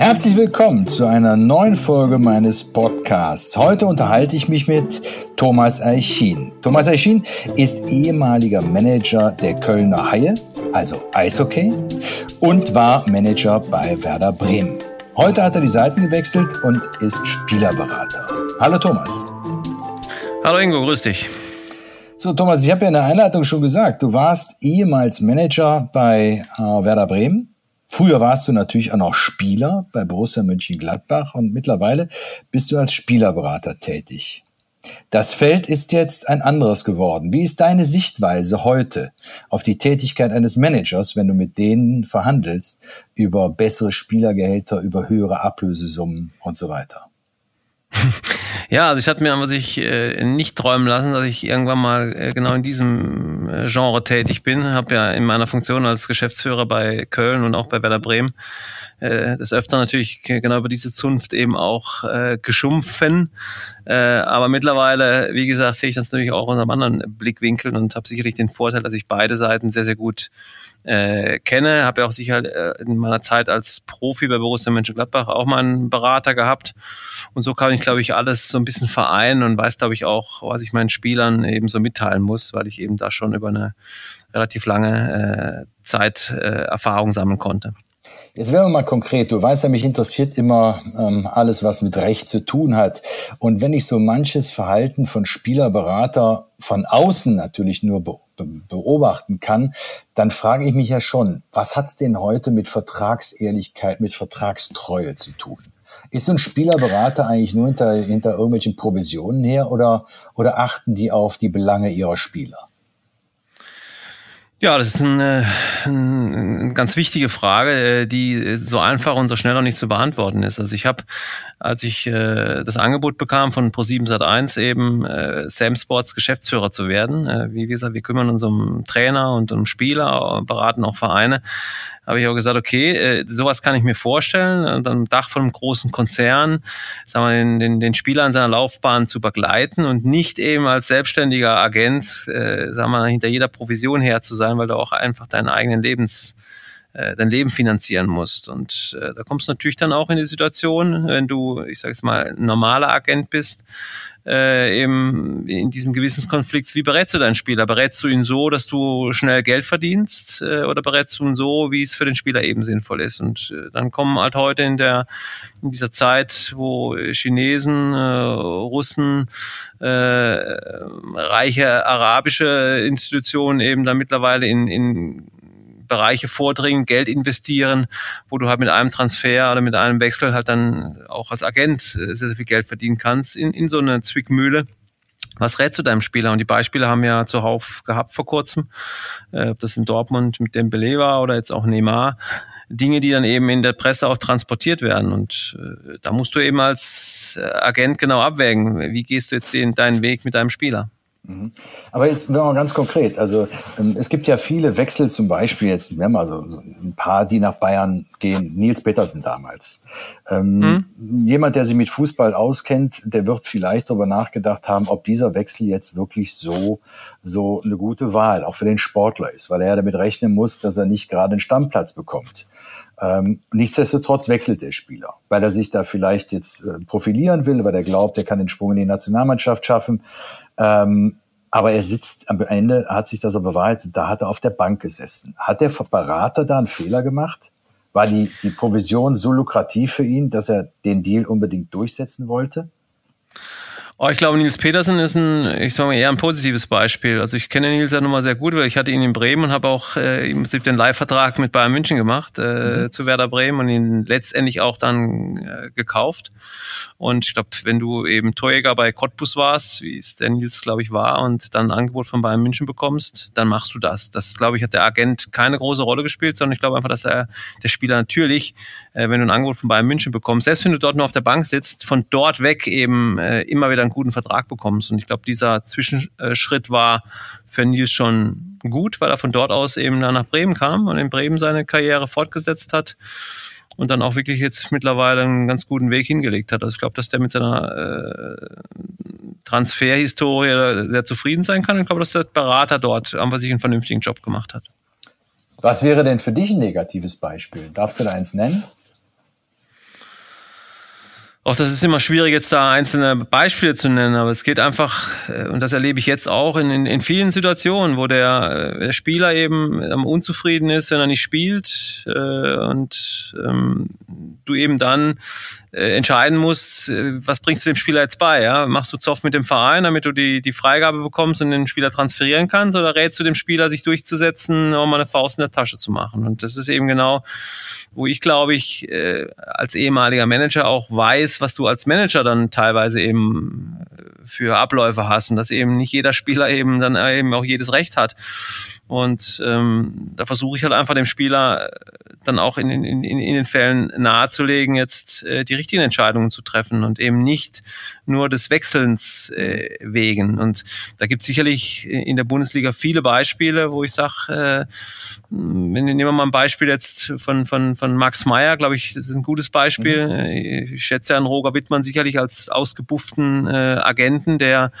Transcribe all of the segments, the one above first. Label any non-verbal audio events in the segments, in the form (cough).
Herzlich willkommen zu einer neuen Folge meines Podcasts. Heute unterhalte ich mich mit Thomas Eichin. Thomas Eichin ist ehemaliger Manager der Kölner Haie, also Eishockey, und war Manager bei Werder Bremen. Heute hat er die Seiten gewechselt und ist Spielerberater. Hallo Thomas. Hallo Ingo, grüß dich. So, Thomas, ich habe ja in der Einleitung schon gesagt, du warst ehemals Manager bei äh, Werder Bremen Früher warst du natürlich auch noch Spieler bei Borussia Mönchengladbach und mittlerweile bist du als Spielerberater tätig. Das Feld ist jetzt ein anderes geworden. Wie ist deine Sichtweise heute auf die Tätigkeit eines Managers, wenn du mit denen verhandelst über bessere Spielergehälter, über höhere Ablösesummen und so weiter? (laughs) Ja, also ich hatte mir sich äh, nicht träumen lassen, dass ich irgendwann mal äh, genau in diesem äh, Genre tätig bin. Habe ja in meiner Funktion als Geschäftsführer bei Köln und auch bei Werder Bremen äh, des Öfteren natürlich genau über diese Zunft eben auch äh, geschumpfen. Äh, aber mittlerweile, wie gesagt, sehe ich das natürlich auch unter einem anderen Blickwinkel und habe sicherlich den Vorteil, dass ich beide Seiten sehr, sehr gut äh, kenne. Habe ja auch sicher äh, in meiner Zeit als Profi bei Borussia Mönchengladbach auch mal einen Berater gehabt. Und so kann ich, glaube ich, alles so ein bisschen vereinen und weiß, glaube ich, auch, was ich meinen Spielern eben so mitteilen muss, weil ich eben da schon über eine relativ lange äh, Zeit äh, Erfahrung sammeln konnte. Jetzt werden wir mal konkret. Du weißt ja, mich interessiert immer ähm, alles, was mit Recht zu tun hat. Und wenn ich so manches Verhalten von Spielerberater von außen natürlich nur be beobachten kann, dann frage ich mich ja schon, was hat's denn heute mit Vertragsehrlichkeit, mit Vertragstreue zu tun? Ist so ein Spielerberater eigentlich nur hinter, hinter irgendwelchen Provisionen her oder, oder achten die auf die Belange ihrer Spieler? Ja, das ist eine, eine ganz wichtige Frage, äh, die so einfach und so schnell noch nicht zu beantworten ist. Also ich habe, als ich äh, das Angebot bekam von Pro7 Sat1 eben äh, Sam Sports Geschäftsführer zu werden, äh, wie gesagt, wir kümmern uns um Trainer und um Spieler, beraten auch Vereine, habe ich auch gesagt, okay, äh, sowas kann ich mir vorstellen, und am Dach von einem großen Konzern, sagen wir, den, den, den Spieler in seiner Laufbahn zu begleiten und nicht eben als selbstständiger Agent, äh, sagen wir, hinter jeder Provision her zu sein, weil du auch einfach deinen eigenen Lebens äh, dein Leben finanzieren musst. Und äh, da kommst du natürlich dann auch in die Situation, wenn du, ich sage jetzt mal, ein normaler Agent bist, äh, eben in diesem Gewissenskonflikt, wie berätst du deinen Spieler? Berätst du ihn so, dass du schnell Geld verdienst äh, oder berätst du ihn so, wie es für den Spieler eben sinnvoll ist? Und äh, dann kommen halt heute in der in dieser Zeit, wo Chinesen, äh, Russen, äh, reiche arabische Institutionen eben dann mittlerweile in, in Bereiche vordringen, Geld investieren, wo du halt mit einem Transfer oder mit einem Wechsel halt dann auch als Agent äh, sehr, sehr viel Geld verdienen kannst in, in so eine Zwickmühle. Was rätst du deinem Spieler? Und die Beispiele haben wir ja zuhauf gehabt vor kurzem, äh, ob das in Dortmund mit dem Dembele war oder jetzt auch Neymar. Dinge, die dann eben in der Presse auch transportiert werden. Und äh, da musst du eben als Agent genau abwägen, wie gehst du jetzt den, deinen Weg mit deinem Spieler. Mhm. Aber jetzt mal ganz konkret. Also ähm, es gibt ja viele Wechsel, zum Beispiel jetzt, wir haben also ein paar, die nach Bayern gehen. Nils Petersen damals. Ähm, mhm. Jemand, der sich mit Fußball auskennt, der wird vielleicht darüber nachgedacht haben, ob dieser Wechsel jetzt wirklich so so eine gute Wahl auch für den Sportler ist, weil er damit rechnen muss, dass er nicht gerade einen Stammplatz bekommt. Ähm, nichtsdestotrotz wechselt der Spieler, weil er sich da vielleicht jetzt äh, profilieren will, weil er glaubt, er kann den Sprung in die Nationalmannschaft schaffen. Ähm, aber er sitzt am Ende, hat sich das aber bewahrheitet, da hat er auf der Bank gesessen. Hat der Berater da einen Fehler gemacht? War die, die Provision so lukrativ für ihn, dass er den Deal unbedingt durchsetzen wollte? Oh, ich glaube, Nils Petersen ist ein, ich sage mal, eher ein positives Beispiel. Also ich kenne Nils ja nun mal sehr gut, weil ich hatte ihn in Bremen und habe auch äh, im Prinzip den Live-Vertrag mit Bayern München gemacht äh, mhm. zu Werder Bremen und ihn letztendlich auch dann äh, gekauft. Und ich glaube, wenn du eben Torjäger bei Cottbus warst, wie es der Nils, glaube ich, war, und dann ein Angebot von Bayern München bekommst, dann machst du das. Das, glaube ich, hat der Agent keine große Rolle gespielt, sondern ich glaube einfach, dass er, der Spieler natürlich, äh, wenn du ein Angebot von Bayern München bekommst, selbst wenn du dort nur auf der Bank sitzt, von dort weg eben äh, immer wieder einen guten Vertrag bekommst. Und ich glaube, dieser Zwischenschritt war für Nils schon gut, weil er von dort aus eben nach Bremen kam und in Bremen seine Karriere fortgesetzt hat und dann auch wirklich jetzt mittlerweile einen ganz guten Weg hingelegt hat. Also ich glaube, dass der mit seiner äh, Transferhistorie sehr zufrieden sein kann. Ich glaube, dass der Berater dort einfach sich einen vernünftigen Job gemacht hat. Was wäre denn für dich ein negatives Beispiel? Darfst du da eins nennen? Auch das ist immer schwierig, jetzt da einzelne Beispiele zu nennen, aber es geht einfach, äh, und das erlebe ich jetzt auch in, in, in vielen Situationen, wo der, äh, der Spieler eben unzufrieden ist, wenn er nicht spielt äh, und ähm, du eben dann äh, entscheiden musst, äh, was bringst du dem Spieler jetzt bei? Ja? Machst du Zoff mit dem Verein, damit du die, die Freigabe bekommst und den Spieler transferieren kannst, oder rätst du dem Spieler, sich durchzusetzen, um eine Faust in der Tasche zu machen? Und das ist eben genau wo ich glaube ich äh, als ehemaliger Manager auch weiß, was du als Manager dann teilweise eben äh, für Abläufe hast und dass eben nicht jeder Spieler eben dann eben auch jedes Recht hat. Und ähm, da versuche ich halt einfach dem Spieler dann auch in, in, in, in den Fällen nahezulegen, jetzt äh, die richtigen Entscheidungen zu treffen und eben nicht nur des Wechselns äh, wegen. Und da gibt es sicherlich in der Bundesliga viele Beispiele, wo ich sage, äh, nehmen wir mal ein Beispiel jetzt von, von, von Max Meyer, glaube ich, das ist ein gutes Beispiel. Mhm. Ich schätze Herrn Roger Wittmann sicherlich als ausgebufften äh, Agenten, der,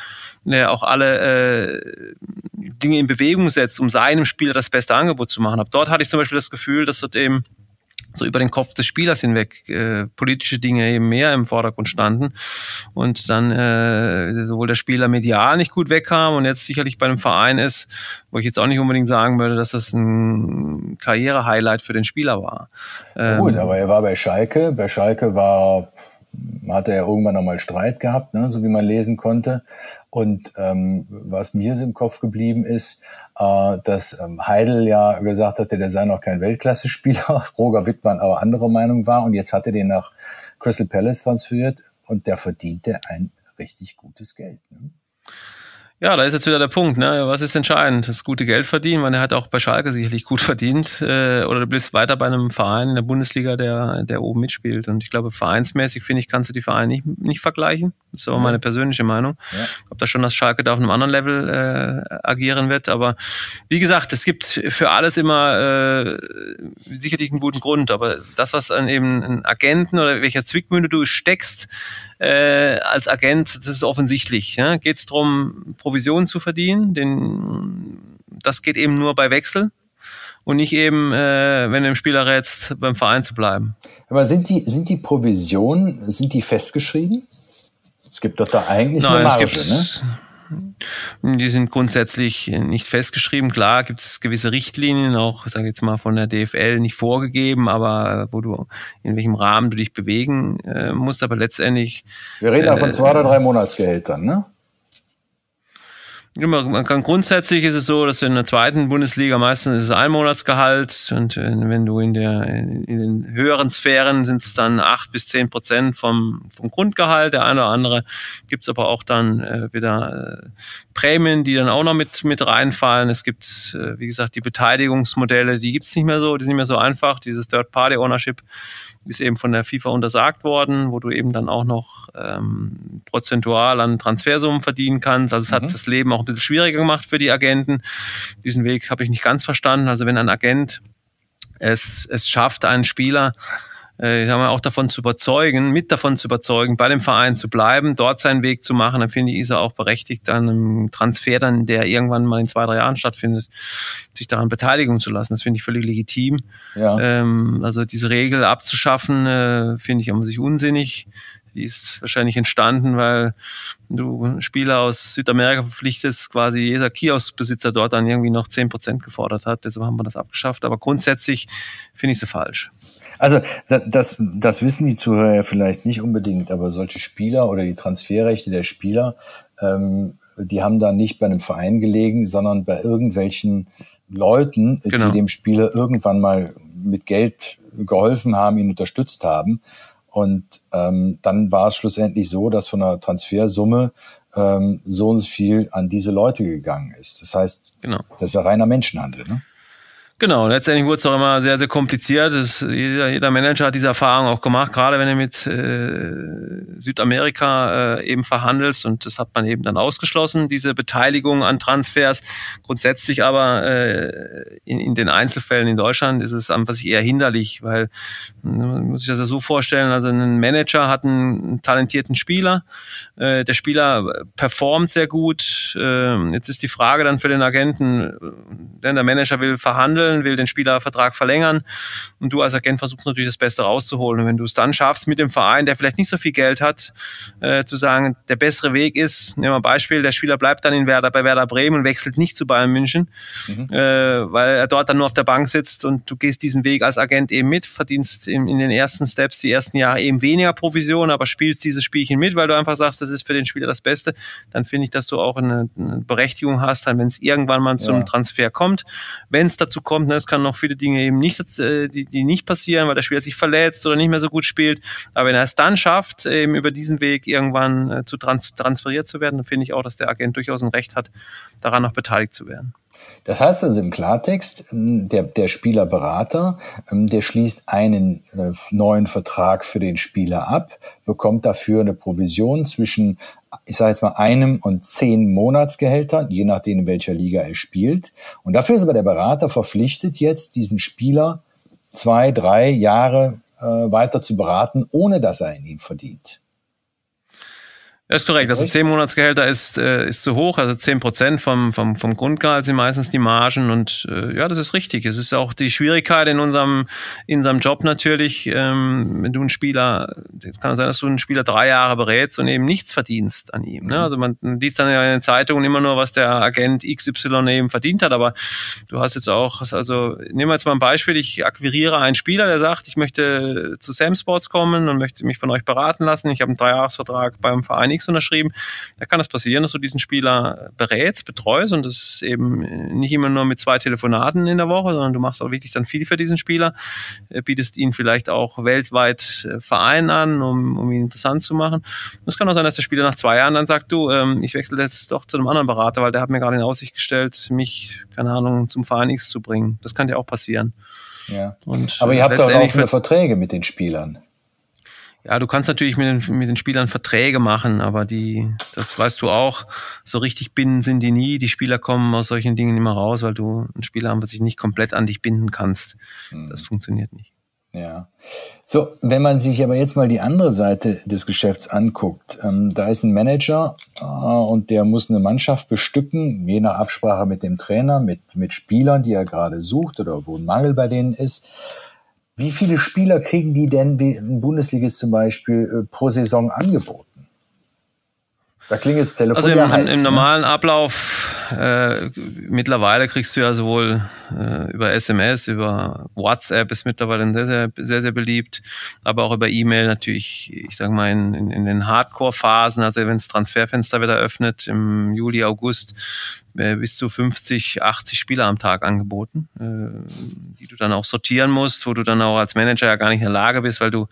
der auch alle äh, Dinge in Bewegung setzt, um seinem Spieler das beste Angebot zu machen. Aber dort hatte ich zum Beispiel das Gefühl, dass dort eben so über den Kopf des Spielers hinweg äh, politische Dinge eben mehr im Vordergrund standen und dann äh, sowohl der Spieler medial nicht gut wegkam und jetzt sicherlich bei einem Verein ist, wo ich jetzt auch nicht unbedingt sagen würde, dass das ein Karriere-Highlight für den Spieler war. Ähm, gut, aber er war bei Schalke. Bei Schalke war hatte er irgendwann nochmal Streit gehabt, ne, so wie man lesen konnte. Und ähm, was mir im Kopf geblieben ist, äh, dass ähm, Heidel ja gesagt hatte, der sei noch kein Weltklasse-Spieler, (laughs) Roger Wittmann aber andere Meinung war und jetzt hat er den nach Crystal Palace transferiert und der verdiente ein richtig gutes Geld. Ne? Ja, da ist jetzt wieder der Punkt, ne? Was ist entscheidend? Das gute Geld verdienen, weil er hat auch bei Schalke sicherlich gut (laughs) verdient. Äh, oder du bist weiter bei einem Verein in der Bundesliga, der, der oben mitspielt. Und ich glaube, vereinsmäßig, finde ich, kannst du die Vereine nicht, nicht vergleichen. Das ist aber meine persönliche Meinung. Ja. Ich glaube da schon, dass Schalke da auf einem anderen Level äh, agieren wird. Aber wie gesagt, es gibt für alles immer äh, sicherlich einen guten Grund. Aber das, was an eben einen Agenten oder welcher Zwickmühle du steckst, äh, als Agent, das ist offensichtlich. Ja? Geht es darum, Provisionen zu verdienen? Den, das geht eben nur bei Wechsel und nicht eben, äh, wenn du dem Spieler rätst, beim Verein zu bleiben. Aber sind die, sind die Provisionen, sind die festgeschrieben? Es gibt doch da eigentlich Nein, eine Marge, ne? Die sind grundsätzlich nicht festgeschrieben. Klar gibt es gewisse Richtlinien, auch, sage jetzt mal, von der DFL nicht vorgegeben, aber wo du, in welchem Rahmen du dich bewegen äh, musst, aber letztendlich. Wir reden äh, da von zwei oder drei Monatsgehältern, ne? Man kann grundsätzlich ist es so, dass in der zweiten Bundesliga meistens ist es ein Monatsgehalt und äh, wenn du in der in den höheren Sphären sind es dann acht bis zehn Prozent vom vom Grundgehalt. Der eine oder andere gibt es aber auch dann äh, wieder äh, Prämien, die dann auch noch mit mit reinfallen. Es gibt äh, wie gesagt die Beteiligungsmodelle, die gibt es nicht mehr so, die sind nicht mehr so einfach. Dieses Third Party Ownership ist eben von der FIFA untersagt worden, wo du eben dann auch noch ähm, prozentual an Transfersummen verdienen kannst. Also es mhm. hat das Leben auch ein bisschen schwieriger gemacht für die Agenten. Diesen Weg habe ich nicht ganz verstanden. Also wenn ein Agent es, es schafft, einen Spieler äh, haben wir auch davon zu überzeugen, mit davon zu überzeugen, bei dem Verein zu bleiben, dort seinen Weg zu machen, dann finde ich, ist er auch berechtigt, an einem Transfer dann, der irgendwann mal in zwei, drei Jahren stattfindet, sich daran beteiligen zu lassen. Das finde ich völlig legitim. Ja. Ähm, also diese Regel abzuschaffen, äh, finde ich an sich unsinnig. Die ist wahrscheinlich entstanden, weil du Spieler aus Südamerika verpflichtest, quasi jeder Kioskbesitzer dort dann irgendwie noch zehn Prozent gefordert hat. Deshalb haben wir das abgeschafft. Aber grundsätzlich finde ich sie falsch. Also das, das wissen die Zuhörer ja vielleicht nicht unbedingt, aber solche Spieler oder die Transferrechte der Spieler, ähm, die haben da nicht bei einem Verein gelegen, sondern bei irgendwelchen Leuten, genau. die dem Spieler irgendwann mal mit Geld geholfen haben, ihn unterstützt haben. Und ähm, dann war es schlussendlich so, dass von der Transfersumme ähm, so und so viel an diese Leute gegangen ist. Das heißt, genau. das ist ja reiner Menschenhandel. Ne? Genau, letztendlich wurde es auch immer sehr, sehr kompliziert. Das, jeder, jeder Manager hat diese Erfahrung auch gemacht, gerade wenn du mit äh, Südamerika äh, eben verhandelst und das hat man eben dann ausgeschlossen, diese Beteiligung an Transfers. Grundsätzlich aber äh, in, in den Einzelfällen in Deutschland ist es einfach eher hinderlich, weil man muss sich das ja so vorstellen, also ein Manager hat einen talentierten Spieler, äh, der Spieler performt sehr gut. Äh, jetzt ist die Frage dann für den Agenten, denn der Manager will verhandeln, wollen, will den Spielervertrag verlängern und du als Agent versuchst natürlich das Beste rauszuholen. Und wenn du es dann schaffst mit dem Verein, der vielleicht nicht so viel Geld hat, äh, zu sagen, der bessere Weg ist, nehmen wir ein Beispiel, der Spieler bleibt dann in Werder, bei Werder Bremen und wechselt nicht zu Bayern München, mhm. äh, weil er dort dann nur auf der Bank sitzt und du gehst diesen Weg als Agent eben mit, verdienst in, in den ersten Steps, die ersten Jahre eben weniger Provision, aber spielst dieses Spielchen mit, weil du einfach sagst, das ist für den Spieler das Beste, dann finde ich, dass du auch eine, eine Berechtigung hast, dann wenn es irgendwann mal zum ja. Transfer kommt. Wenn es dazu kommt, ne, es kann noch viele Dinge eben nicht, äh, die, die nicht passieren, weil der Spieler sich verletzt oder nicht mehr so gut spielt. Aber wenn er es dann schafft, eben über diesen Weg irgendwann äh, zu trans transferiert zu werden, dann finde ich auch, dass der Agent durchaus ein Recht hat, daran noch beteiligt zu werden. Das heißt also im Klartext, der, der Spielerberater, ähm, der schließt einen äh, neuen Vertrag für den Spieler ab, bekommt dafür eine Provision zwischen, ich sage jetzt mal, einem und zehn Monatsgehältern, je nachdem, in welcher Liga er spielt. Und dafür ist aber der Berater verpflichtet, jetzt diesen Spieler zwei, drei Jahre äh, weiter zu beraten, ohne dass er ihm verdient. Das ist korrekt. Also zehn Monatsgehälter ist, äh, ist zu hoch. Also zehn Prozent vom, vom, vom Grundgehalt sind meistens die Margen. Und äh, ja, das ist richtig. Es ist auch die Schwierigkeit in unserem, in unserem Job natürlich, ähm, wenn du einen Spieler, es kann sein, dass du einen Spieler drei Jahre berätst und eben nichts verdienst an ihm. Ne? Mhm. Also man liest dann ja in den Zeitungen immer nur, was der Agent XY eben verdient hat. Aber du hast jetzt auch, also nehmen wir jetzt mal ein Beispiel. Ich akquiriere einen Spieler, der sagt, ich möchte zu Sam Sports kommen und möchte mich von euch beraten lassen. Ich habe einen Dreijahresvertrag beim Verein X unterschrieben. Da kann es passieren, dass du diesen Spieler berätst, betreust und das ist eben nicht immer nur mit zwei Telefonaten in der Woche, sondern du machst auch wirklich dann viel für diesen Spieler, bietest ihn vielleicht auch weltweit äh, Verein an, um, um ihn interessant zu machen. Es kann auch sein, dass der Spieler nach zwei Jahren dann sagt, du, ähm, ich wechsle jetzt doch zu einem anderen Berater, weil der hat mir gerade in Aussicht gestellt, mich, keine Ahnung, zum Verein X zu bringen. Das kann ja auch passieren. Ja. Und Aber ihr habt doch auch offene Verträge mit den Spielern. Ja, du kannst natürlich mit den, mit den Spielern Verträge machen, aber die, das weißt du auch, so richtig binden sind die nie. Die Spieler kommen aus solchen Dingen immer raus, weil du einen Spieler haben, was sich nicht komplett an dich binden kannst. Mhm. Das funktioniert nicht. Ja. So, wenn man sich aber jetzt mal die andere Seite des Geschäfts anguckt, ähm, da ist ein Manager äh, und der muss eine Mannschaft bestücken, je nach Absprache mit dem Trainer, mit, mit Spielern, die er gerade sucht oder wo ein Mangel bei denen ist. Wie viele Spieler kriegen die denn, wie ein Bundesligist zum Beispiel, äh, pro Saison angeboten? Da klingelt das Telefon. Also im, ja heiß, im ne? normalen Ablauf, äh, mittlerweile kriegst du ja sowohl äh, über SMS, über WhatsApp ist mittlerweile sehr, sehr, sehr, sehr beliebt, aber auch über E-Mail natürlich, ich sage mal, in, in, in den Hardcore-Phasen, also wenn das Transferfenster wieder öffnet, im Juli, August, äh, bis zu 50, 80 Spieler am Tag angeboten, äh, die du dann auch sortieren musst, wo du dann auch als Manager ja gar nicht in der Lage bist, weil du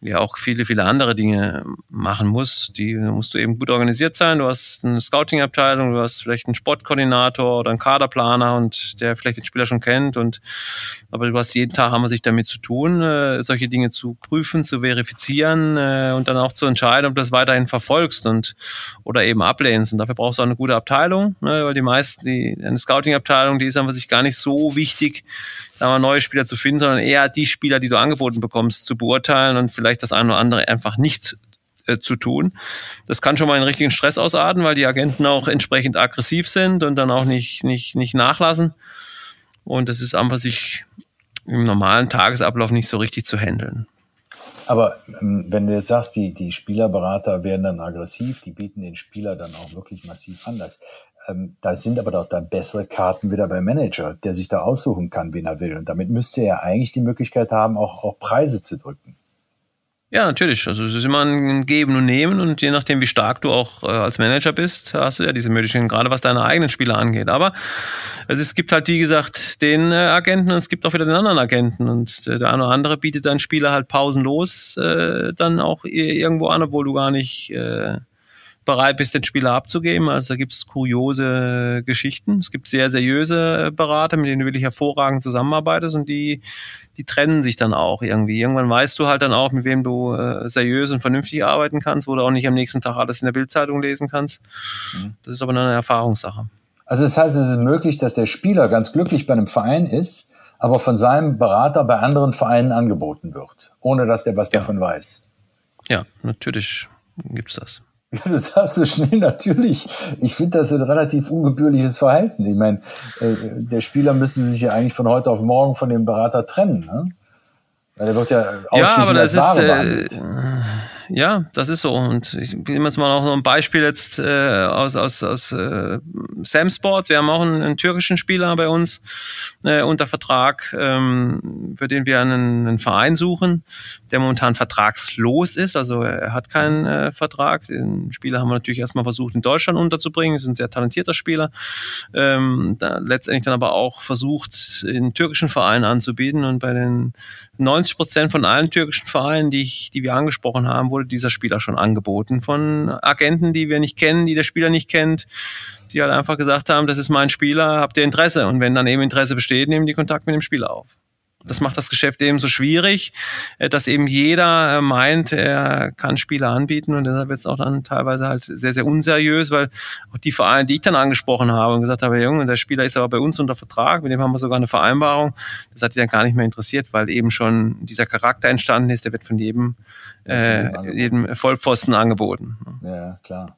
ja auch viele, viele andere Dinge machen musst. Die musst du eben gut organisiert sein. Du hast eine Scouting-Abteilung, du hast vielleicht einen Sportkoordinator oder einen Kaderplaner und der vielleicht den Spieler schon kennt und aber du hast jeden Tag haben wir sich damit zu tun, äh, solche Dinge zu prüfen, zu verifizieren äh, und dann auch zu entscheiden, ob du das weiterhin verfolgst und oder eben ablehnst. Und dafür brauchst du auch eine gute Abteilung, ne, weil die meisten, die eine Scouting-Abteilung, die ist einfach sich gar nicht so wichtig, sagen wir, neue Spieler zu finden, sondern eher die Spieler, die du angeboten bekommst, zu beurteilen und vielleicht das eine oder andere einfach nicht äh, zu tun. Das kann schon mal einen richtigen Stress ausarten, weil die Agenten auch entsprechend aggressiv sind und dann auch nicht, nicht, nicht nachlassen. Und das ist einfach sich im normalen Tagesablauf nicht so richtig zu handeln. Aber ähm, wenn du jetzt sagst, die, die Spielerberater werden dann aggressiv, die bieten den Spieler dann auch wirklich massiv anders. Ähm, da sind aber doch dann bessere Karten wieder beim Manager, der sich da aussuchen kann, wen er will. Und damit müsste er eigentlich die Möglichkeit haben, auch, auch Preise zu drücken. Ja, natürlich. Also es ist immer ein Geben und Nehmen und je nachdem, wie stark du auch äh, als Manager bist, hast du ja diese Möglichkeiten, gerade was deine eigenen Spieler angeht. Aber also es gibt halt, wie gesagt, den äh, Agenten und es gibt auch wieder den anderen Agenten und äh, der eine oder andere bietet deinen Spieler halt pausenlos äh, dann auch irgendwo an, obwohl du gar nicht äh, bereit bist, den Spieler abzugeben. Also da gibt es kuriose Geschichten. Es gibt sehr seriöse Berater, mit denen du wirklich hervorragend zusammenarbeitest und die, die trennen sich dann auch irgendwie. Irgendwann weißt du halt dann auch, mit wem du äh, seriös und vernünftig arbeiten kannst, wo du auch nicht am nächsten Tag alles in der Bildzeitung lesen kannst. Mhm. Das ist aber eine Erfahrungssache. Also das heißt, es ist möglich, dass der Spieler ganz glücklich bei einem Verein ist, aber von seinem Berater bei anderen Vereinen angeboten wird, ohne dass der was ja. davon weiß. Ja, natürlich gibt's das. (laughs) Ja, du sagst so schnell natürlich. Ich finde das ein relativ ungebührliches Verhalten. Ich meine, äh, der Spieler müsste sich ja eigentlich von heute auf morgen von dem Berater trennen. Ne? Weil er wird ja ausschließlich ja, aber das ist, äh, ja, das ist so. Und ich nehme jetzt mal noch ein Beispiel jetzt äh, aus, aus, aus äh, Sam Sports. Wir haben auch einen, einen türkischen Spieler bei uns äh, unter Vertrag, ähm, für den wir einen, einen Verein suchen, der momentan vertragslos ist. Also er hat keinen äh, Vertrag. Den Spieler haben wir natürlich erstmal versucht, in Deutschland unterzubringen. Das ist ein sehr talentierter Spieler. Ähm, da, letztendlich dann aber auch versucht, in türkischen Vereinen anzubieten. Und bei den 90 Prozent von allen türkischen Vereinen, die, ich, die wir angesprochen haben, wurde dieser Spieler schon angeboten von Agenten, die wir nicht kennen, die der Spieler nicht kennt, die halt einfach gesagt haben, das ist mein Spieler, habt ihr Interesse? Und wenn dann eben Interesse besteht, nehmen die Kontakt mit dem Spieler auf. Das macht das Geschäft eben so schwierig, äh, dass eben jeder äh, meint, er kann Spieler anbieten und deshalb wird es auch dann teilweise halt sehr, sehr unseriös, weil auch die Vereine, die ich dann angesprochen habe und gesagt habe, Junge, der Spieler ist aber bei uns unter Vertrag, mit dem haben wir sogar eine Vereinbarung, das hat die dann gar nicht mehr interessiert, weil eben schon dieser Charakter entstanden ist, der wird von jedem, äh, jedem Vollpfosten angeboten. Ja, klar.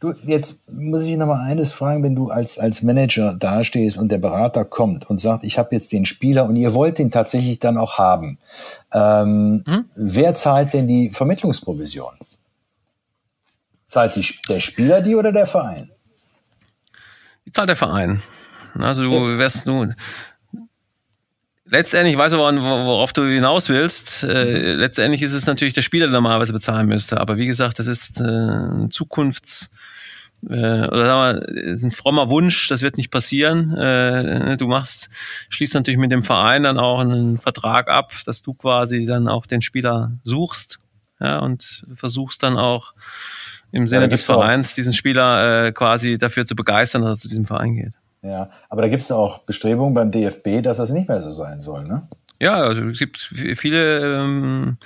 Du, jetzt muss ich noch mal eines fragen, wenn du als, als Manager dastehst und der Berater kommt und sagt, ich habe jetzt den Spieler und ihr wollt den tatsächlich dann auch haben. Ähm, mhm. Wer zahlt denn die Vermittlungsprovision? Zahlt die, der Spieler die oder der Verein? Die zahlt der Verein. Also du wärst nun, Letztendlich, ich weiß aber, worauf du hinaus willst. Äh, letztendlich ist es natürlich der Spieler, der normalerweise bezahlen müsste. Aber wie gesagt, das ist äh, ein Zukunfts- äh, oder sagen wir, ist ein frommer Wunsch, das wird nicht passieren. Äh, du machst, schließt natürlich mit dem Verein dann auch einen Vertrag ab, dass du quasi dann auch den Spieler suchst ja, und versuchst dann auch im Sinne ja, des Vereins diesen Spieler äh, quasi dafür zu begeistern, dass er zu diesem Verein geht. Ja, aber da gibt es auch Bestrebungen beim DFB, dass das nicht mehr so sein soll, ne? Ja, also es gibt viele ähm,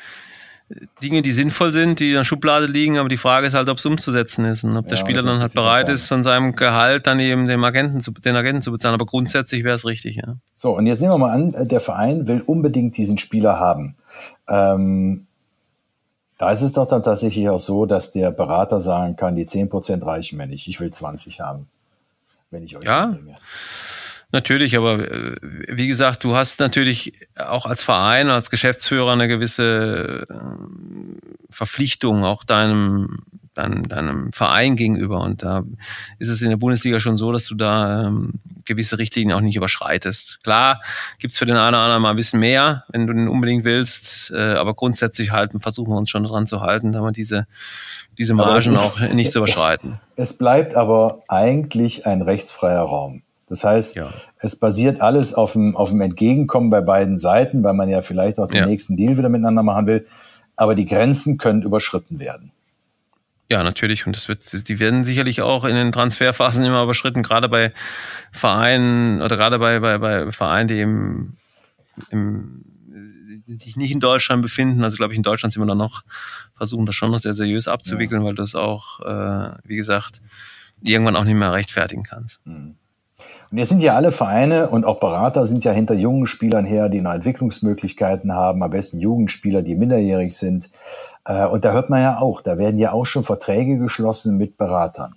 Dinge, die sinnvoll sind, die in der Schublade liegen, aber die Frage ist halt, ob es umzusetzen ist und ob der ja, Spieler dann halt bereit ist, von seinem Gehalt dann eben dem Agenten zu, den Agenten zu bezahlen. Aber grundsätzlich wäre es richtig, ja. So, und jetzt nehmen wir mal an, der Verein will unbedingt diesen Spieler haben. Ähm, da ist es doch dann tatsächlich auch so, dass der Berater sagen kann, die 10% reichen mir nicht, ich will 20 haben wenn ich euch ja. Bringe. Natürlich, aber äh, wie gesagt, du hast natürlich auch als Verein, als Geschäftsführer eine gewisse äh, Verpflichtung auch deinem, deinem, deinem Verein gegenüber. Und da ist es in der Bundesliga schon so, dass du da ähm, gewisse Richtlinien auch nicht überschreitest. Klar gibt's für den einen oder anderen mal ein bisschen mehr, wenn du den unbedingt willst, äh, aber grundsätzlich halten, versuchen wir uns schon dran zu halten, da wir diese diese Margen auch nicht zu überschreiten. Es bleibt aber eigentlich ein rechtsfreier Raum. Das heißt, ja. es basiert alles auf dem, auf dem Entgegenkommen bei beiden Seiten, weil man ja vielleicht auch den ja. nächsten Deal wieder miteinander machen will. Aber die Grenzen können überschritten werden. Ja, natürlich. Und das wird, die werden sicherlich auch in den Transferphasen immer überschritten, gerade bei Vereinen oder gerade bei, bei, bei Vereinen, die im, im sich nicht in Deutschland befinden. Also glaube ich, in Deutschland sind wir dann noch, versuchen das schon noch sehr seriös abzuwickeln, ja. weil du es auch, äh, wie gesagt, irgendwann auch nicht mehr rechtfertigen kannst. Mhm. Und jetzt sind ja alle Vereine und auch Berater sind ja hinter jungen Spielern her, die noch Entwicklungsmöglichkeiten haben, am besten Jugendspieler, die minderjährig sind. Äh, und da hört man ja auch, da werden ja auch schon Verträge geschlossen mit Beratern.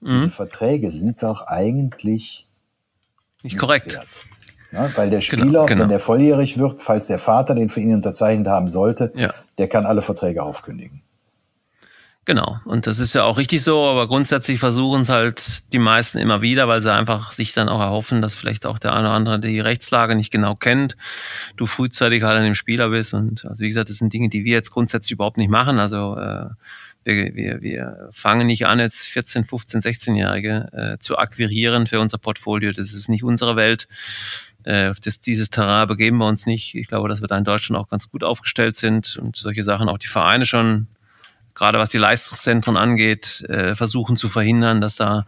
Mhm. Diese Verträge sind doch eigentlich nicht korrekt. Wert. Ja, weil der Spieler, genau, genau. wenn der volljährig wird, falls der Vater den für ihn unterzeichnet haben sollte, ja. der kann alle Verträge aufkündigen. Genau. Und das ist ja auch richtig so, aber grundsätzlich versuchen es halt die meisten immer wieder, weil sie einfach sich dann auch erhoffen, dass vielleicht auch der eine oder andere die Rechtslage nicht genau kennt, du frühzeitig halt an dem Spieler bist. Und also wie gesagt, das sind Dinge, die wir jetzt grundsätzlich überhaupt nicht machen. Also äh, wir, wir, wir fangen nicht an, jetzt 14, 15, 16-Jährige äh, zu akquirieren für unser Portfolio. Das ist nicht unsere Welt äh, das, dieses Terrain begeben wir uns nicht. Ich glaube, dass wir da in Deutschland auch ganz gut aufgestellt sind und solche Sachen auch die Vereine schon, gerade was die Leistungszentren angeht, äh, versuchen zu verhindern, dass da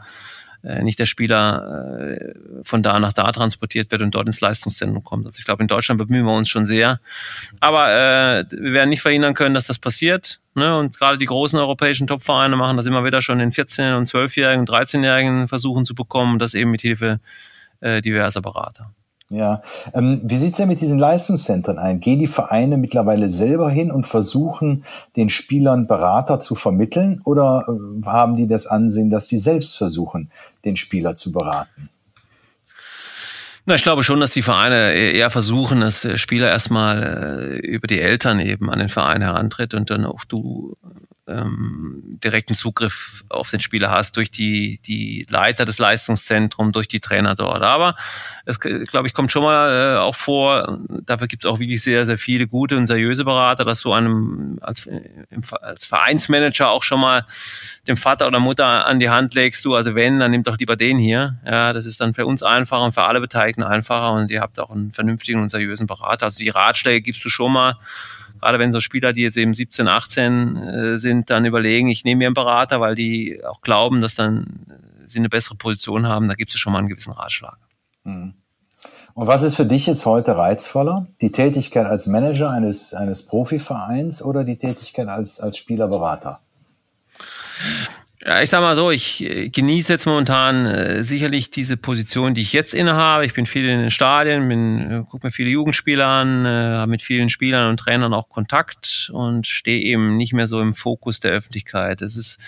äh, nicht der Spieler äh, von da nach da transportiert wird und dort ins Leistungszentrum kommt. Also ich glaube, in Deutschland bemühen wir uns schon sehr. Aber äh, wir werden nicht verhindern können, dass das passiert. Ne? Und gerade die großen europäischen Topvereine machen das immer wieder schon in 14- und 12-Jährigen und 13-Jährigen versuchen zu bekommen, das eben mit Hilfe äh, diverser Berater. Ja, ähm, wie sieht's denn mit diesen Leistungszentren ein? Gehen die Vereine mittlerweile selber hin und versuchen, den Spielern Berater zu vermitteln oder äh, haben die das Ansehen, dass die selbst versuchen, den Spieler zu beraten? Na, ich glaube schon, dass die Vereine eher versuchen, dass Spieler erstmal äh, über die Eltern eben an den Verein herantritt und dann auch du ähm, direkten Zugriff auf den Spieler hast durch die, die Leiter des Leistungszentrums, durch die Trainer dort. Aber es, glaube ich, kommt schon mal äh, auch vor, dafür gibt es auch wirklich sehr, sehr viele gute und seriöse Berater, dass du einem als, als Vereinsmanager auch schon mal dem Vater oder Mutter an die Hand legst, du, also wenn, dann nimm doch lieber den hier. Ja, das ist dann für uns einfacher und für alle Beteiligten einfacher und ihr habt auch einen vernünftigen und seriösen Berater. Also die Ratschläge gibst du schon mal gerade wenn so Spieler, die jetzt eben 17, 18 äh, sind, dann überlegen, ich nehme mir einen Berater, weil die auch glauben, dass dann sie eine bessere Position haben, da gibt es schon mal einen gewissen Ratschlag. Mhm. Und was ist für dich jetzt heute reizvoller? Die Tätigkeit als Manager eines, eines Profivereins oder die Tätigkeit als, als Spielerberater? Ja, ich sag mal so, ich äh, genieße jetzt momentan äh, sicherlich diese Position, die ich jetzt innehabe. Ich bin viel in den Stadien, bin, äh, gucke mir viele Jugendspieler an, äh, habe mit vielen Spielern und Trainern auch Kontakt und stehe eben nicht mehr so im Fokus der Öffentlichkeit. Es ist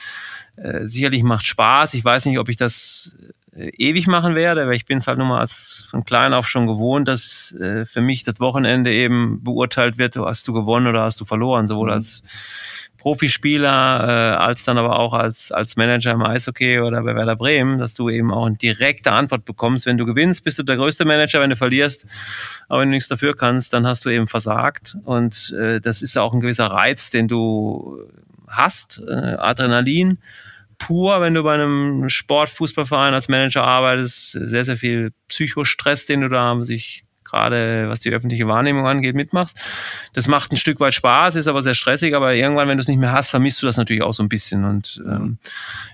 äh, sicherlich macht Spaß. Ich weiß nicht, ob ich das äh, ewig machen werde, weil ich bin es halt nun mal als von klein auf schon gewohnt, dass äh, für mich das Wochenende eben beurteilt wird, hast du gewonnen oder hast du verloren, sowohl mhm. als Profispieler, äh, als dann aber auch als, als Manager im Eishockey oder bei Werder Bremen, dass du eben auch eine direkte Antwort bekommst. Wenn du gewinnst, bist du der größte Manager, wenn du verlierst, aber wenn du nichts dafür kannst, dann hast du eben versagt. Und äh, das ist auch ein gewisser Reiz, den du hast, äh, Adrenalin pur, wenn du bei einem Sportfußballverein als Manager arbeitest, sehr, sehr viel Psychostress, den du da sich gerade was die öffentliche Wahrnehmung angeht, mitmachst. Das macht ein Stück weit Spaß, ist aber sehr stressig, aber irgendwann, wenn du es nicht mehr hast, vermisst du das natürlich auch so ein bisschen. Und ähm,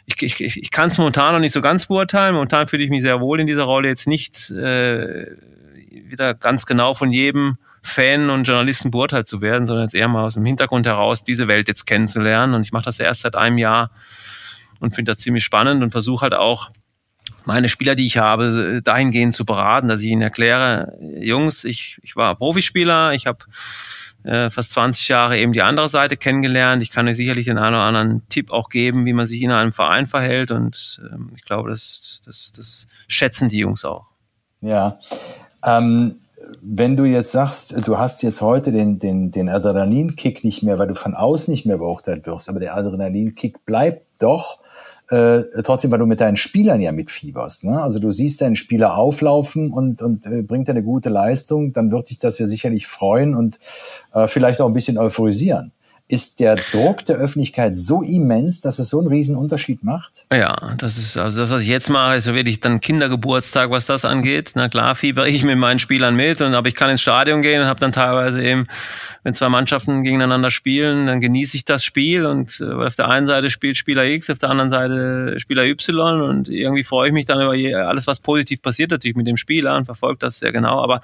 ich, ich, ich kann es momentan noch nicht so ganz beurteilen. Momentan fühle ich mich sehr wohl in dieser Rolle jetzt nicht äh, wieder ganz genau von jedem Fan und Journalisten beurteilt zu werden, sondern jetzt eher mal aus dem Hintergrund heraus diese Welt jetzt kennenzulernen. Und ich mache das erst seit einem Jahr und finde das ziemlich spannend und versuche halt auch meine Spieler, die ich habe, dahingehend zu beraten, dass ich ihnen erkläre, Jungs, ich, ich war Profispieler, ich habe äh, fast 20 Jahre eben die andere Seite kennengelernt. Ich kann euch sicherlich den einen oder anderen Tipp auch geben, wie man sich in einem Verein verhält und ähm, ich glaube, das, das, das schätzen die Jungs auch. Ja, ähm, wenn du jetzt sagst, du hast jetzt heute den, den, den Adrenalinkick nicht mehr, weil du von außen nicht mehr beurteilt wirst, aber der Adrenalinkick bleibt doch, äh, trotzdem, weil du mit deinen Spielern ja mitfieberst. Ne? Also du siehst deinen Spieler auflaufen und, und äh, bringt eine gute Leistung, dann wird dich das ja sicherlich freuen und äh, vielleicht auch ein bisschen euphorisieren ist der Druck der Öffentlichkeit so immens, dass es so einen riesen Unterschied macht? Ja, das ist also das, was ich jetzt mache, ist so wirklich dann Kindergeburtstag, was das angeht. Na klar, fieber ich mit meinen Spielern mit und aber ich kann ins Stadion gehen und habe dann teilweise eben, wenn zwei Mannschaften gegeneinander spielen, dann genieße ich das Spiel und äh, auf der einen Seite spielt Spieler X, auf der anderen Seite Spieler Y und irgendwie freue ich mich dann über alles, was positiv passiert natürlich mit dem Spieler und verfolge das sehr genau. Aber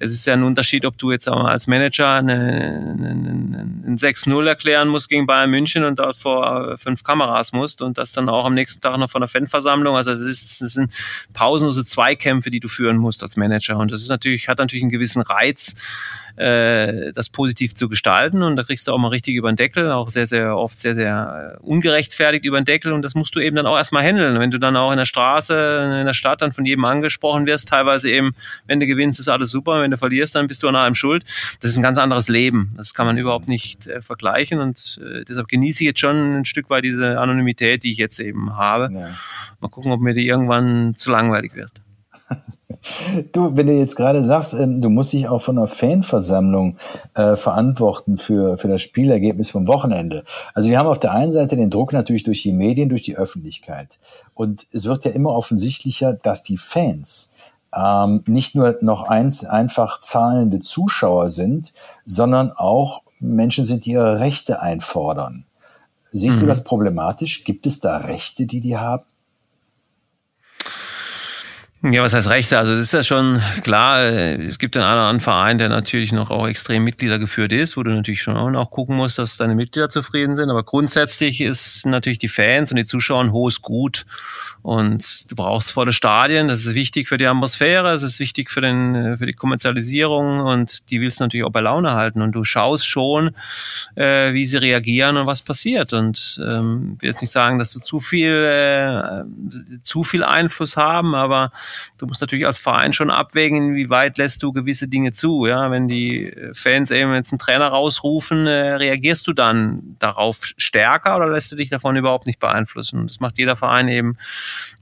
es ist ja ein Unterschied, ob du jetzt auch als Manager eine 6-0 0 erklären musst gegen Bayern München und dort vor äh, fünf Kameras musst und das dann auch am nächsten Tag noch von der Fanversammlung. Also es, ist, es sind pausenlose Zweikämpfe, die du führen musst als Manager. Und das ist natürlich, hat natürlich einen gewissen Reiz, äh, das positiv zu gestalten. Und da kriegst du auch mal richtig über den Deckel, auch sehr, sehr oft sehr, sehr äh, ungerechtfertigt über den Deckel. Und das musst du eben dann auch erstmal handeln. Wenn du dann auch in der Straße, in der Stadt dann von jedem angesprochen wirst, teilweise eben, wenn du gewinnst, ist alles super. Wenn du verlierst, dann bist du an allem schuld. Das ist ein ganz anderes Leben. Das kann man überhaupt nicht äh, vergleichen. Und äh, deshalb genieße ich jetzt schon ein Stück weit diese Anonymität, die ich jetzt eben habe. Ja. Mal gucken, ob mir die irgendwann zu langweilig wird. (laughs) Du, wenn du jetzt gerade sagst, ähm, du musst dich auch von einer Fanversammlung äh, verantworten für, für das Spielergebnis vom Wochenende. Also wir haben auf der einen Seite den Druck natürlich durch die Medien, durch die Öffentlichkeit. Und es wird ja immer offensichtlicher, dass die Fans ähm, nicht nur noch eins, einfach zahlende Zuschauer sind, sondern auch Menschen sind, die ihre Rechte einfordern. Siehst mhm. du das problematisch? Gibt es da Rechte, die die haben? Ja, was heißt Rechte? Also es ist ja schon klar, es gibt einen anderen Verein, der natürlich noch auch extrem Mitglieder geführt ist, wo du natürlich schon auch gucken musst, dass deine Mitglieder zufrieden sind. Aber grundsätzlich ist natürlich die Fans und die Zuschauer ein hohes Gut. Und du brauchst volle Stadien, das ist wichtig für die Atmosphäre, es ist wichtig für, den, für die Kommerzialisierung und die willst du natürlich auch bei Laune halten. Und du schaust schon, äh, wie sie reagieren und was passiert. Und ähm, ich will jetzt nicht sagen, dass du zu viel, äh, zu viel Einfluss haben, aber du musst natürlich als Verein schon abwägen, wie weit lässt du gewisse Dinge zu. Ja, wenn die Fans eben jetzt einen Trainer rausrufen, äh, reagierst du dann darauf stärker oder lässt du dich davon überhaupt nicht beeinflussen? Das macht jeder Verein eben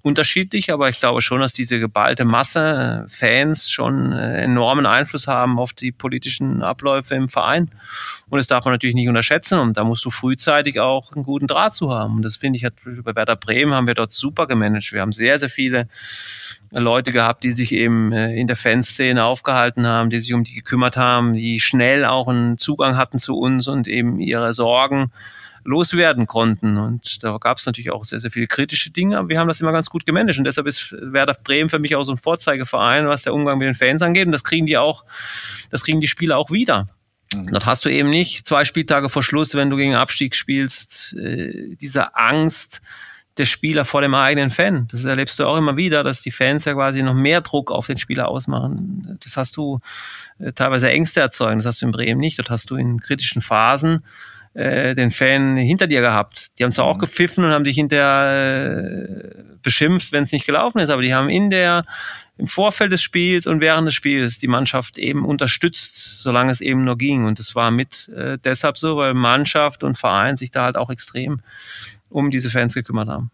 unterschiedlich, aber ich glaube schon, dass diese geballte Masse äh, Fans schon äh, enormen Einfluss haben auf die politischen Abläufe im Verein. Und das darf man natürlich nicht unterschätzen. Und da musst du frühzeitig auch einen guten Draht zu haben. Und das finde ich, hat, bei Werder Bremen haben wir dort super gemanagt. Wir haben sehr, sehr viele Leute gehabt, die sich eben äh, in der Fanszene aufgehalten haben, die sich um die gekümmert haben, die schnell auch einen Zugang hatten zu uns und eben ihre Sorgen loswerden konnten. Und da gab es natürlich auch sehr, sehr viele kritische Dinge, aber wir haben das immer ganz gut gemanagt. Und deshalb ist Werder Bremen für mich auch so ein Vorzeigeverein, was der Umgang mit den Fans angeht. Und das kriegen die auch, das kriegen die Spieler auch wieder. Mhm. Dort hast du eben nicht zwei Spieltage vor Schluss, wenn du gegen Abstieg spielst, äh, diese Angst der Spieler vor dem eigenen Fan. Das erlebst du auch immer wieder, dass die Fans ja quasi noch mehr Druck auf den Spieler ausmachen. Das hast du äh, teilweise Ängste erzeugen. Das hast du in Bremen nicht. Dort hast du in kritischen Phasen äh, den Fan hinter dir gehabt. Die haben zwar mhm. auch gepfiffen und haben dich hinterher äh, beschimpft, wenn es nicht gelaufen ist, aber die haben in der im Vorfeld des Spiels und während des Spiels die Mannschaft eben unterstützt, solange es eben nur ging. Und das war mit äh, deshalb so, weil Mannschaft und Verein sich da halt auch extrem um diese Fans gekümmert haben.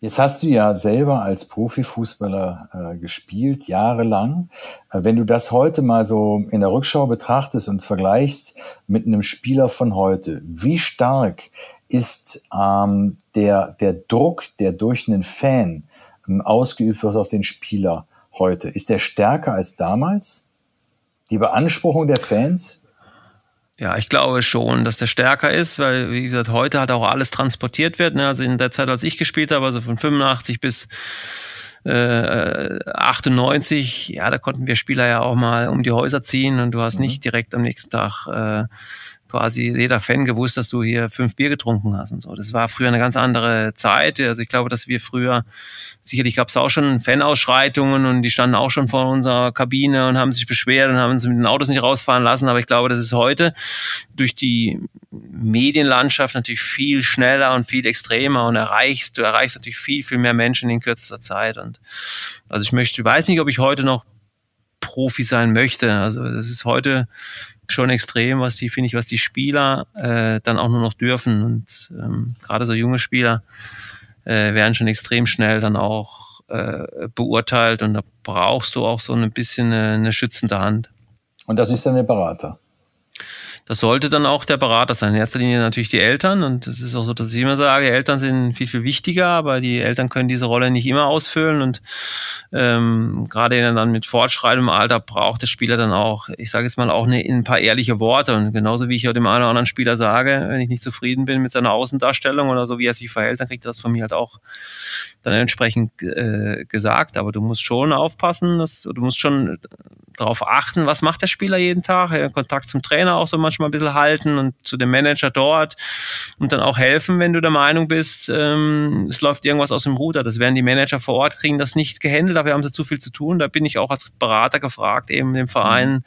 Jetzt hast du ja selber als Profifußballer äh, gespielt, jahrelang. Äh, wenn du das heute mal so in der Rückschau betrachtest und vergleichst mit einem Spieler von heute, wie stark ist ähm, der, der Druck, der durch einen Fan ähm, ausgeübt wird auf den Spieler heute? Ist der stärker als damals? Die Beanspruchung der Fans? Ja, ich glaube schon, dass der stärker ist, weil, wie gesagt, heute halt auch alles transportiert wird. Ne? Also in der Zeit, als ich gespielt habe, also von 85 bis äh, 98, ja, da konnten wir Spieler ja auch mal um die Häuser ziehen und du hast mhm. nicht direkt am nächsten Tag äh, quasi jeder Fan gewusst, dass du hier fünf Bier getrunken hast und so. Das war früher eine ganz andere Zeit. Also ich glaube, dass wir früher, sicherlich gab es auch schon Fanausschreitungen und die standen auch schon vor unserer Kabine und haben sich beschwert und haben uns mit den Autos nicht rausfahren lassen. Aber ich glaube, das ist heute durch die Medienlandschaft natürlich viel schneller und viel extremer und erreichst, du erreichst natürlich viel, viel mehr Menschen in kürzester Zeit. Und also ich möchte, weiß nicht, ob ich heute noch Profi sein möchte. Also das ist heute schon extrem, was die, finde ich, was die Spieler äh, dann auch nur noch dürfen. Und ähm, gerade so junge Spieler äh, werden schon extrem schnell dann auch äh, beurteilt und da brauchst du auch so ein bisschen eine, eine schützende Hand. Und das ist dann der Berater. Das sollte dann auch der Berater sein. In erster Linie natürlich die Eltern. Und es ist auch so, dass ich immer sage, Eltern sind viel, viel wichtiger, aber die Eltern können diese Rolle nicht immer ausfüllen. Und ähm, gerade dann mit fortschreitendem Alter braucht der Spieler dann auch, ich sage jetzt mal, auch eine, ein paar ehrliche Worte. Und genauso wie ich auch dem einen oder anderen Spieler sage, wenn ich nicht zufrieden bin mit seiner Außendarstellung oder so, wie er sich verhält, dann kriegt er das von mir halt auch dann entsprechend äh, gesagt. Aber du musst schon aufpassen, dass, du musst schon darauf achten, was macht der Spieler jeden Tag. Ja, Kontakt zum Trainer auch so manchmal ein bisschen halten und zu dem Manager dort und dann auch helfen, wenn du der Meinung bist, ähm, es läuft irgendwas aus dem Ruder. Das werden die Manager vor Ort, kriegen das nicht gehandelt, dafür haben sie zu viel zu tun. Da bin ich auch als Berater gefragt, eben dem Verein, mhm.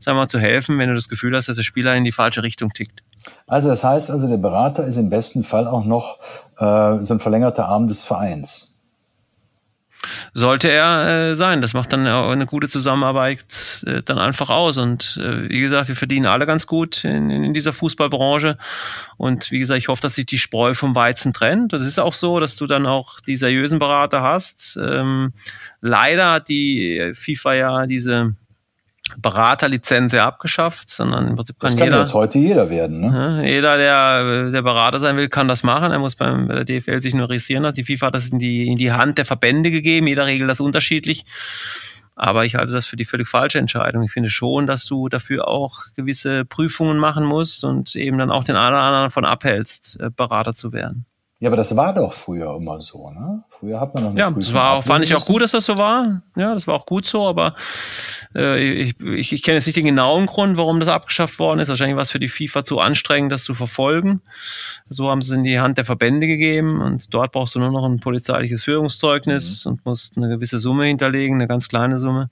sagen wir mal, zu helfen, wenn du das Gefühl hast, dass der Spieler in die falsche Richtung tickt. Also das heißt also, der Berater ist im besten Fall auch noch äh, so ein verlängerter Arm des Vereins sollte er äh, sein. Das macht dann eine gute Zusammenarbeit äh, dann einfach aus. Und äh, wie gesagt, wir verdienen alle ganz gut in, in dieser Fußballbranche. Und wie gesagt, ich hoffe, dass sich die Spreu vom Weizen trennt. Das ist auch so, dass du dann auch die seriösen Berater hast. Ähm, leider hat die FIFA ja diese Beraterlizenz ja abgeschafft, sondern im Prinzip kann, das kann jeder. jetzt heute jeder werden. Ne? jeder, der, der Berater sein will, kann das machen. Er muss beim, bei der DFL sich nur registrieren lassen. Die FIFA hat das in die, in die Hand der Verbände gegeben. Jeder regelt das unterschiedlich. Aber ich halte das für die völlig falsche Entscheidung. Ich finde schon, dass du dafür auch gewisse Prüfungen machen musst und eben dann auch den einen oder anderen davon abhältst, äh, Berater zu werden. Ja, aber das war doch früher immer so, ne? Früher hat man noch eine Ja, das war, fand ich auch gut, dass das so war. Ja, das war auch gut so, aber äh, ich, ich, ich kenne jetzt nicht den genauen Grund, warum das abgeschafft worden ist. Wahrscheinlich war es für die FIFA zu anstrengend, das zu verfolgen. So haben sie es in die Hand der Verbände gegeben und dort brauchst du nur noch ein polizeiliches Führungszeugnis mhm. und musst eine gewisse Summe hinterlegen, eine ganz kleine Summe.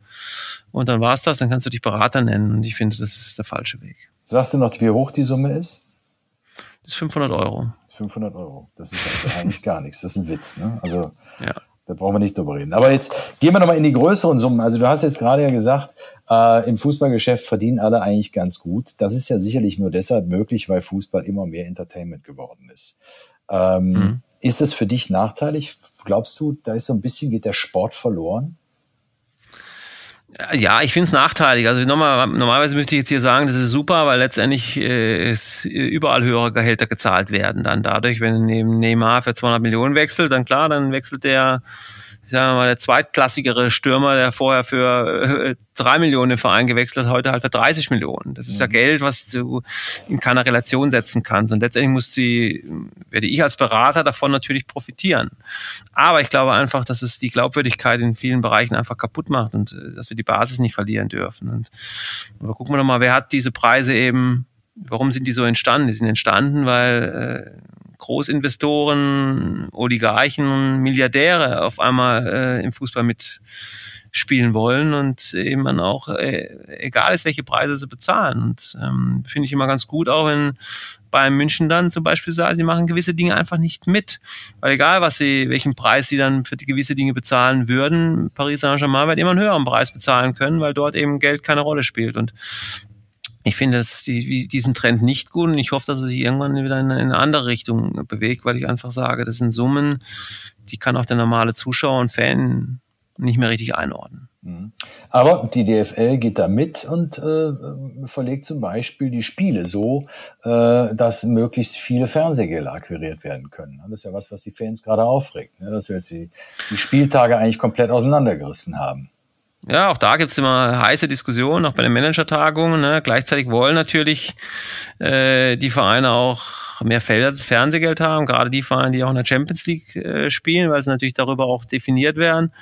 Und dann war es das, dann kannst du dich Berater nennen und ich finde, das ist der falsche Weg. Sagst du noch, wie hoch die Summe ist? Das ist 500 Euro. 500 Euro. Das ist also (laughs) eigentlich gar nichts. Das ist ein Witz. Ne? Also ja. da brauchen wir nicht drüber reden. Aber jetzt gehen wir nochmal in die größeren Summen. Also du hast jetzt gerade ja gesagt, äh, im Fußballgeschäft verdienen alle eigentlich ganz gut. Das ist ja sicherlich nur deshalb möglich, weil Fußball immer mehr Entertainment geworden ist. Ähm, mhm. Ist es für dich nachteilig? Glaubst du, da ist so ein bisschen, geht der Sport verloren? Ja, ich finde es nachteilig. Also nochmal, normalerweise müsste ich jetzt hier sagen, das ist super, weil letztendlich äh, es überall höhere Gehälter gezahlt werden. Dann dadurch, wenn neben Neymar für 200 Millionen wechselt, dann klar, dann wechselt der sagen wir mal, der zweitklassigere Stürmer, der vorher für äh, drei Millionen im Verein gewechselt hat, heute halt für 30 Millionen. Das ist mhm. ja Geld, was du in keiner Relation setzen kannst. Und letztendlich muss sie, werde ich als Berater davon natürlich profitieren. Aber ich glaube einfach, dass es die Glaubwürdigkeit in vielen Bereichen einfach kaputt macht und äh, dass wir die Basis nicht verlieren dürfen. Und aber gucken wir doch mal, wer hat diese Preise eben Warum sind die so entstanden? Die sind entstanden, weil äh, Großinvestoren, Oligarchen Milliardäre auf einmal äh, im Fußball mitspielen wollen und eben dann auch, äh, egal ist, welche Preise sie bezahlen. Und ähm, finde ich immer ganz gut, auch wenn Bayern München dann zum Beispiel sagt, sie machen gewisse Dinge einfach nicht mit. Weil egal, was sie, welchen Preis sie dann für die gewisse Dinge bezahlen würden, Paris Saint-Germain wird immer einen höheren Preis bezahlen können, weil dort eben Geld keine Rolle spielt. Und ich finde das, die, diesen Trend nicht gut und ich hoffe, dass er sich irgendwann wieder in eine andere Richtung bewegt, weil ich einfach sage, das sind Summen, die kann auch der normale Zuschauer und Fan nicht mehr richtig einordnen. Mhm. Aber die DFL geht da mit und äh, verlegt zum Beispiel die Spiele so, äh, dass möglichst viele Fernsehgelder akquiriert werden können. Das ist ja was, was die Fans gerade aufregt, ne? dass wir jetzt die, die Spieltage eigentlich komplett auseinandergerissen haben. Ja, auch da gibt's immer heiße Diskussionen, auch bei den Managertagungen. Ne? Gleichzeitig wollen natürlich äh, die Vereine auch mehr Fernsehgeld haben, gerade die Vereine, die auch in der Champions League äh, spielen, weil sie natürlich darüber auch definiert werden.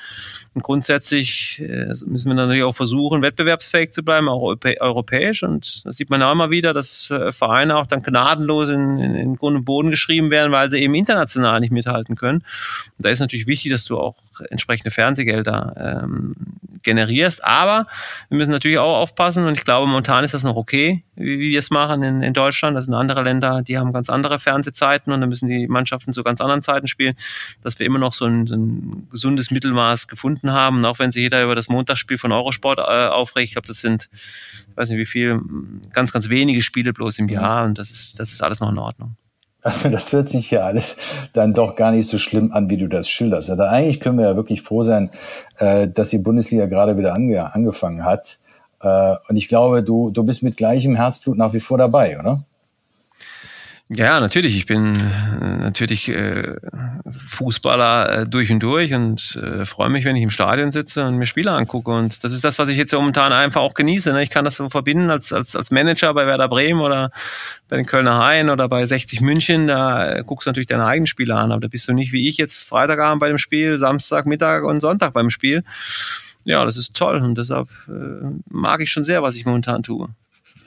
Und grundsätzlich äh, müssen wir natürlich auch versuchen, wettbewerbsfähig zu bleiben, auch europäisch. Und das sieht man ja immer wieder, dass äh, Vereine auch dann gnadenlos in, in, in Grund und Boden geschrieben werden, weil sie eben international nicht mithalten können. Und da ist natürlich wichtig, dass du auch entsprechende Fernsehgelder ähm, generierst. Aber wir müssen natürlich auch aufpassen und ich glaube, momentan ist das noch okay, wie, wir es machen in, in Deutschland. Das sind andere Länder, die haben ganz andere Fernsehzeiten und dann müssen die Mannschaften zu ganz anderen Zeiten spielen, dass wir immer noch so ein, so ein gesundes Mittelmaß gefunden haben. Und auch wenn sich jeder über das Montagsspiel von Eurosport äh, aufregt, ich glaube, das sind, ich weiß nicht wie viel, ganz, ganz wenige Spiele bloß im Jahr und das ist, das ist alles noch in Ordnung. Also das hört sich ja alles dann doch gar nicht so schlimm an, wie du das schilderst. Also eigentlich können wir ja wirklich froh sein, äh, dass die Bundesliga gerade wieder ange angefangen hat. Äh, und ich glaube, du, du bist mit gleichem Herzblut nach wie vor dabei, oder? Ja, natürlich. Ich bin äh, natürlich äh, Fußballer äh, durch und durch und äh, freue mich, wenn ich im Stadion sitze und mir Spieler angucke. Und das ist das, was ich jetzt momentan einfach auch genieße. Ne? Ich kann das so verbinden als, als, als Manager bei Werder Bremen oder bei den Kölner Haien oder bei 60 München. Da guckst du natürlich deine eigenen Spieler an, aber da bist du nicht wie ich jetzt Freitagabend bei dem Spiel, Samstag, Mittag und Sonntag beim Spiel. Ja, das ist toll und deshalb äh, mag ich schon sehr, was ich momentan tue.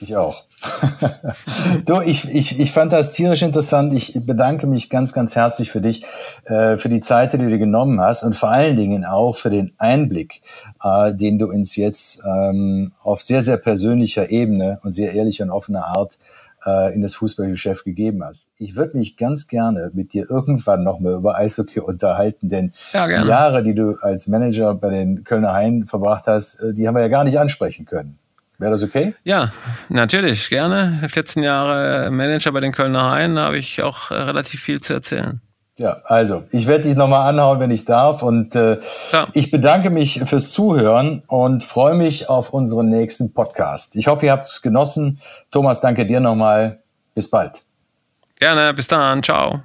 Ich auch. (laughs) du, ich, ich, ich fand das tierisch interessant. Ich bedanke mich ganz, ganz herzlich für dich, äh, für die Zeit, die du dir genommen hast und vor allen Dingen auch für den Einblick, äh, den du uns jetzt ähm, auf sehr, sehr persönlicher Ebene und sehr ehrlicher und offener Art äh, in das Fußballgeschäft gegeben hast. Ich würde mich ganz gerne mit dir irgendwann nochmal über Eishockey unterhalten, denn ja, die Jahre, die du als Manager bei den Kölner Haien verbracht hast, äh, die haben wir ja gar nicht ansprechen können. Wäre das okay? Ja, natürlich, gerne. 14 Jahre Manager bei den Kölner Haien, da habe ich auch äh, relativ viel zu erzählen. Ja, also ich werde dich nochmal anhauen, wenn ich darf. Und äh, ich bedanke mich fürs Zuhören und freue mich auf unseren nächsten Podcast. Ich hoffe, ihr habt es genossen. Thomas, danke dir nochmal. Bis bald. Gerne, bis dann. Ciao.